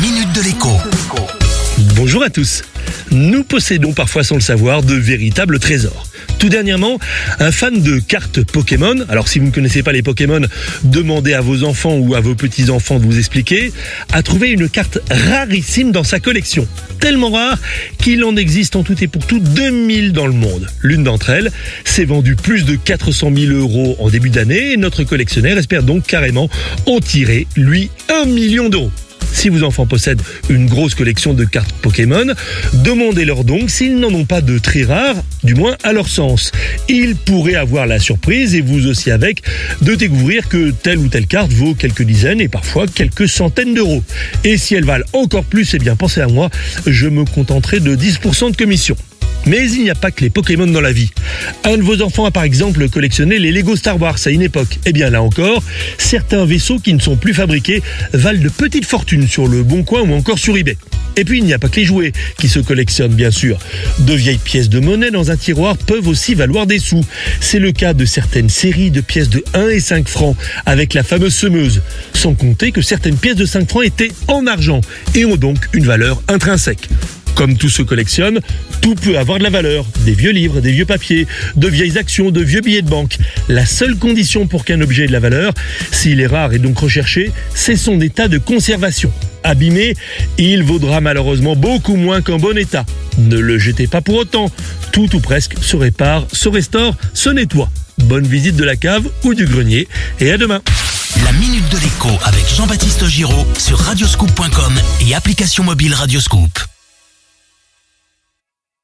minute de l'écho. Bonjour à tous. Nous possédons parfois sans le savoir de véritables trésors. Tout dernièrement, un fan de cartes Pokémon, alors si vous ne connaissez pas les Pokémon, demandez à vos enfants ou à vos petits-enfants de vous expliquer, a trouvé une carte rarissime dans sa collection. Tellement rare qu'il en existe en tout et pour tout 2000 dans le monde. L'une d'entre elles s'est vendue plus de 400 000 euros en début d'année et notre collectionneur espère donc carrément en tirer, lui, un million d'euros. Si vos enfants possèdent une grosse collection de cartes Pokémon, demandez-leur donc s'ils n'en ont pas de très rares, du moins à leur sens. Ils pourraient avoir la surprise, et vous aussi avec, de découvrir que telle ou telle carte vaut quelques dizaines et parfois quelques centaines d'euros. Et si elles valent encore plus, eh bien pensez à moi, je me contenterai de 10% de commission. Mais il n'y a pas que les Pokémon dans la vie. Un de vos enfants a par exemple collectionné les Lego Star Wars à une époque. Eh bien là encore, certains vaisseaux qui ne sont plus fabriqués valent de petites fortunes sur le Bon Coin ou encore sur eBay. Et puis il n'y a pas que les jouets qui se collectionnent bien sûr. De vieilles pièces de monnaie dans un tiroir peuvent aussi valoir des sous. C'est le cas de certaines séries de pièces de 1 et 5 francs avec la fameuse semeuse. Sans compter que certaines pièces de 5 francs étaient en argent et ont donc une valeur intrinsèque. Comme tout se collectionne, tout peut avoir de la valeur. Des vieux livres, des vieux papiers, de vieilles actions, de vieux billets de banque. La seule condition pour qu'un objet ait de la valeur, s'il est rare et donc recherché, c'est son état de conservation. Abîmé, il vaudra malheureusement beaucoup moins qu'en bon état. Ne le jetez pas pour autant. Tout ou presque se répare, se restaure, se nettoie. Bonne visite de la cave ou du grenier et à demain. La minute de l'écho avec Jean-Baptiste Giraud sur radioscoop.com et application mobile Radioscoop.